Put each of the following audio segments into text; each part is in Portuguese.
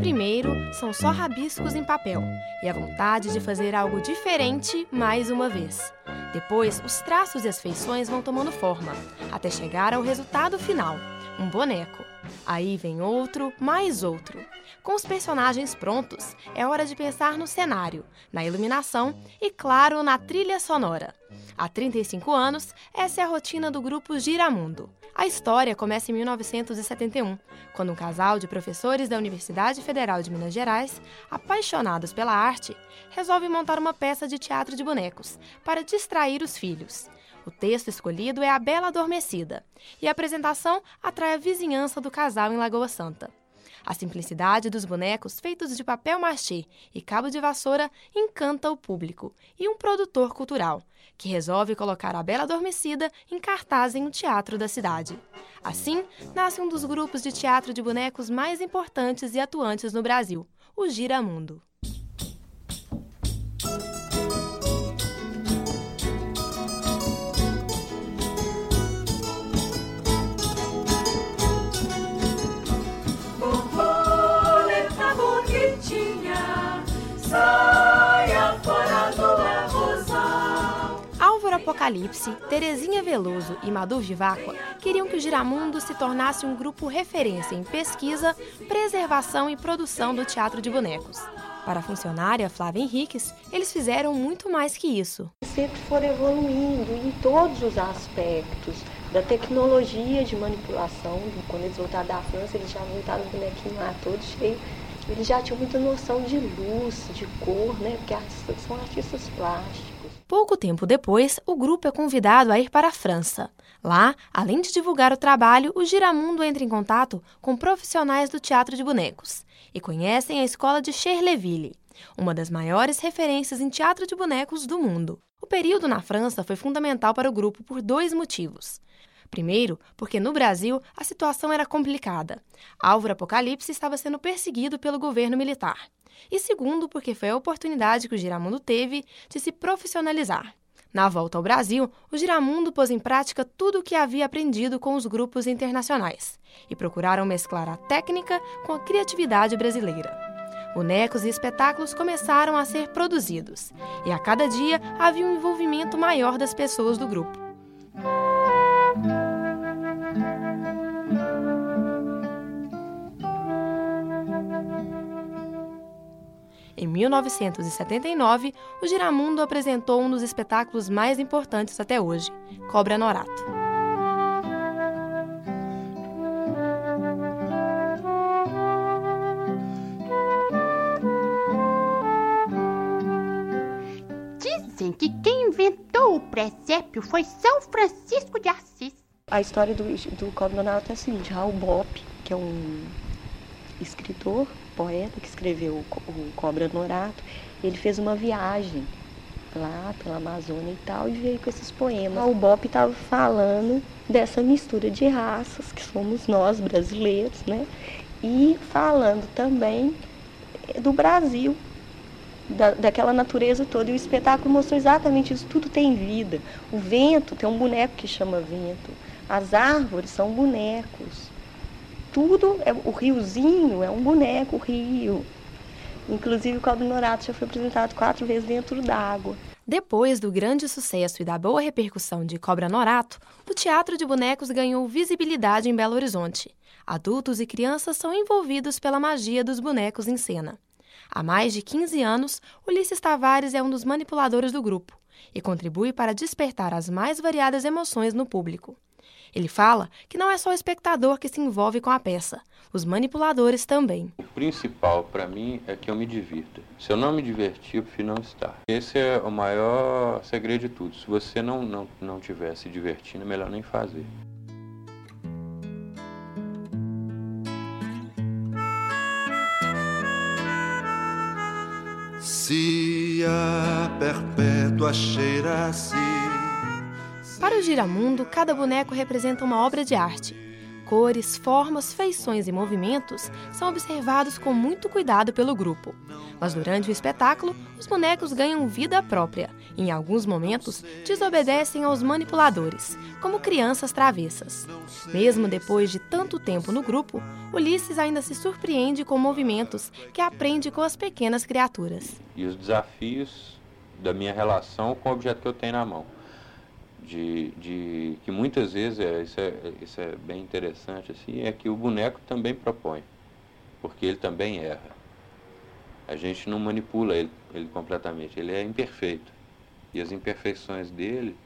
Primeiro, são só rabiscos em papel e a vontade de fazer algo diferente mais uma vez. Depois, os traços e as feições vão tomando forma, até chegar ao resultado final um boneco. Aí vem outro, mais outro. Com os personagens prontos, é hora de pensar no cenário, na iluminação e, claro, na trilha sonora. Há 35 anos, essa é a rotina do grupo Giramundo. A história começa em 1971, quando um casal de professores da Universidade Federal de Minas Gerais, apaixonados pela arte, resolve montar uma peça de teatro de bonecos para distrair os filhos. O texto escolhido é A Bela Adormecida, e a apresentação atrai a vizinhança do casal em Lagoa Santa. A simplicidade dos bonecos feitos de papel machê e cabo de vassoura encanta o público e um produtor cultural, que resolve colocar a Bela Adormecida em cartaz em um teatro da cidade. Assim, nasce um dos grupos de teatro de bonecos mais importantes e atuantes no Brasil, o Giramundo. Apocalipse, Terezinha Veloso e Madu Viváqua queriam que o Giramundo se tornasse um grupo referência em pesquisa, preservação e produção do teatro de bonecos. Para a funcionária Flávia Henriques, eles fizeram muito mais que isso. Sempre foram evoluindo em todos os aspectos da tecnologia de manipulação. Quando eles voltaram da França, eles já voltaram o bonequinho lá todo cheio. Eles já tinham muita noção de luz, de cor, né? Porque artistas são artistas plásticos. Pouco tempo depois, o grupo é convidado a ir para a França. Lá, além de divulgar o trabalho, o Giramundo entra em contato com profissionais do teatro de bonecos e conhecem a escola de Cherleville, uma das maiores referências em teatro de bonecos do mundo. O período na França foi fundamental para o grupo por dois motivos. Primeiro, porque no Brasil a situação era complicada. Álvaro Apocalipse estava sendo perseguido pelo governo militar e segundo, porque foi a oportunidade que o Giramundo teve de se profissionalizar. Na volta ao Brasil, o Giramundo pôs em prática tudo o que havia aprendido com os grupos internacionais e procuraram mesclar a técnica com a criatividade brasileira. Bonecos e espetáculos começaram a ser produzidos, e a cada dia havia um envolvimento maior das pessoas do grupo. Em 1979, o Giramundo apresentou um dos espetáculos mais importantes até hoje, Cobra Norato. Dizem que quem inventou o presépio foi São Francisco de Assis. A história do, do Cobra Norato é a seguinte: Raul Bopp, que é um escritor, poeta que escreveu o Cobra Norato, ele fez uma viagem lá pela Amazônia e tal e veio com esses poemas. O Bop estava falando dessa mistura de raças que somos nós brasileiros, né? E falando também do Brasil, da, daquela natureza toda. E o espetáculo mostrou exatamente isso. Tudo tem vida. O vento tem um boneco que chama vento. As árvores são bonecos tudo, é, o riozinho é um boneco, o rio. Inclusive o Cobra Norato já foi apresentado quatro vezes dentro d'água. Depois do grande sucesso e da boa repercussão de Cobra Norato, o teatro de bonecos ganhou visibilidade em Belo Horizonte. Adultos e crianças são envolvidos pela magia dos bonecos em cena. Há mais de 15 anos, Ulisses Tavares é um dos manipuladores do grupo e contribui para despertar as mais variadas emoções no público. Ele fala que não é só o espectador que se envolve com a peça, os manipuladores também. O principal para mim é que eu me divirta. Se eu não me divertir, eu prefiro não estar. Esse é o maior segredo de tudo. Se você não, não, não estiver se divertindo, é melhor nem fazer. Se a perpétua cheira-se para o Giramundo, cada boneco representa uma obra de arte. cores, formas, feições e movimentos são observados com muito cuidado pelo grupo. Mas durante o espetáculo, os bonecos ganham vida própria e, em alguns momentos, desobedecem aos manipuladores, como crianças travessas. Mesmo depois de tanto tempo no grupo, Ulisses ainda se surpreende com movimentos que aprende com as pequenas criaturas. E os desafios da minha relação com o objeto que eu tenho na mão. De, de que muitas vezes, é, isso, é, isso é bem interessante, assim, é que o boneco também propõe, porque ele também erra. A gente não manipula ele, ele completamente, ele é imperfeito. E as imperfeições dele,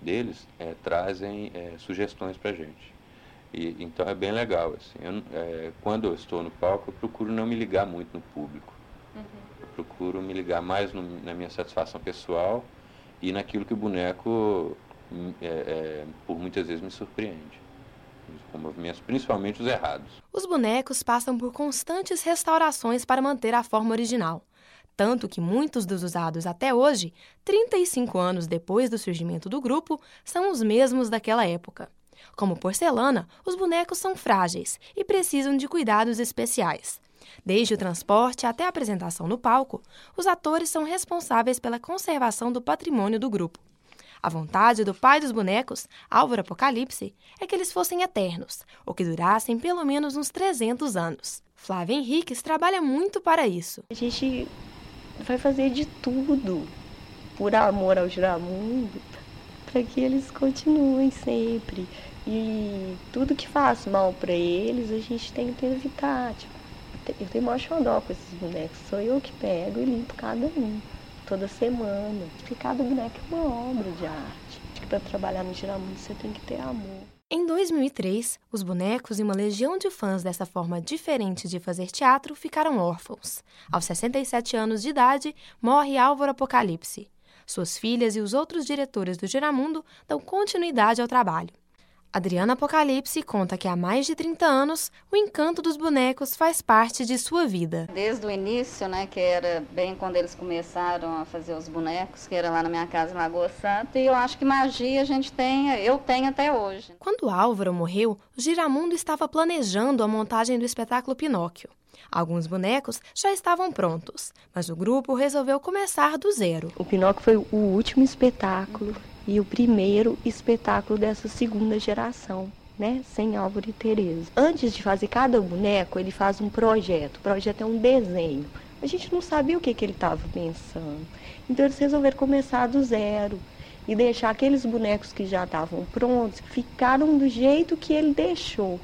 deles é, trazem é, sugestões para a gente. E, então é bem legal. Assim. Eu, é, quando eu estou no palco, eu procuro não me ligar muito no público. Uhum. Eu procuro me ligar mais no, na minha satisfação pessoal e naquilo que o boneco é, é, por muitas vezes me surpreende. Com movimentos, principalmente os errados. Os bonecos passam por constantes restaurações para manter a forma original. Tanto que muitos dos usados até hoje, 35 anos depois do surgimento do grupo, são os mesmos daquela época. Como porcelana, os bonecos são frágeis e precisam de cuidados especiais. Desde o transporte até a apresentação no palco, os atores são responsáveis pela conservação do patrimônio do grupo. A vontade do pai dos bonecos, Álvaro Apocalipse, é que eles fossem eternos, ou que durassem pelo menos uns 300 anos. Flávia Henriques trabalha muito para isso. A gente vai fazer de tudo por amor ao Giramundo para que eles continuem sempre. E tudo que faz mal para eles, a gente tem que evitar. Tipo, eu tenho maior xodó com esses bonecos. Sou eu que pego e limpo cada um toda semana. Porque cada boneco é uma obra de arte. Acho que para trabalhar no Giramundo você tem que ter amor. Em 2003, os bonecos e uma legião de fãs dessa forma diferente de fazer teatro ficaram órfãos. Aos 67 anos de idade, morre Álvaro Apocalipse. Suas filhas e os outros diretores do Giramundo dão continuidade ao trabalho. Adriana Apocalipse conta que há mais de 30 anos o encanto dos bonecos faz parte de sua vida. Desde o início, né, que era bem quando eles começaram a fazer os bonecos, que era lá na minha casa em Lagoa Santa, e eu acho que magia a gente tem, eu tenho até hoje. Quando Álvaro morreu, o Giramundo estava planejando a montagem do espetáculo Pinóquio. Alguns bonecos já estavam prontos, mas o grupo resolveu começar do zero. O Pinóquio foi o último espetáculo e o primeiro espetáculo dessa segunda geração. Né, sem Álvaro e Tereza. Antes de fazer cada boneco, ele faz um projeto. O projeto é um desenho. A gente não sabia o que, que ele estava pensando. Então eles resolveram começar do zero e deixar aqueles bonecos que já estavam prontos, ficaram do jeito que ele deixou,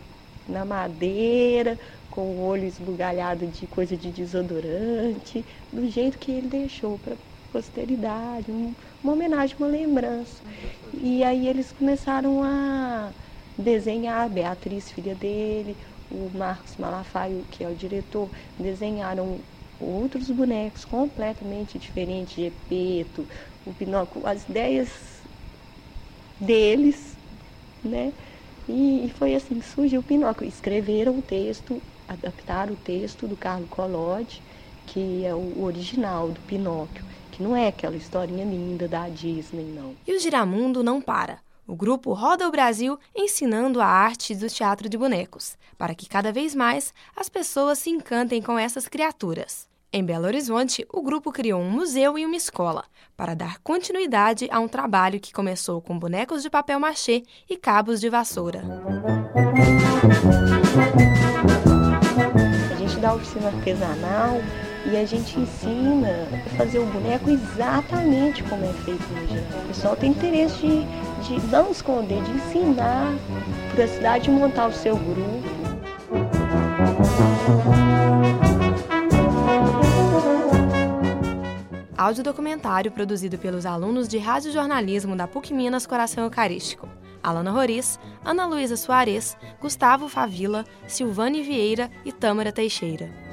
na madeira, com o olho esbugalhado de coisa de desodorante, do jeito que ele deixou para posteridade, um, uma homenagem, uma lembrança. E aí eles começaram a desenhar, Beatriz, filha dele, o Marcos Malafaio, que é o diretor, desenharam outros bonecos completamente diferentes, Gepeto, o Pinóquio, as ideias deles, né? E, e foi assim que surgiu o Pinóquio. Escreveram o texto, adaptaram o texto do Carlo Collodi, que é o original do Pinóquio que não é aquela historinha linda da Disney, não. E o Giramundo não para. O grupo roda o Brasil ensinando a arte do teatro de bonecos, para que cada vez mais as pessoas se encantem com essas criaturas. Em Belo Horizonte, o grupo criou um museu e uma escola para dar continuidade a um trabalho que começou com bonecos de papel machê e cabos de vassoura. A gente dá oficina artesanal, e a gente ensina a fazer o boneco exatamente como é feito no geral. O pessoal tem interesse de, de não esconder, de ensinar para a cidade montar o seu grupo. Áudio documentário produzido pelos alunos de rádio jornalismo da PUC Minas Coração Eucarístico. Alana Roriz, Ana Luísa Soares, Gustavo Favila, Silvane Vieira e Tâmara Teixeira.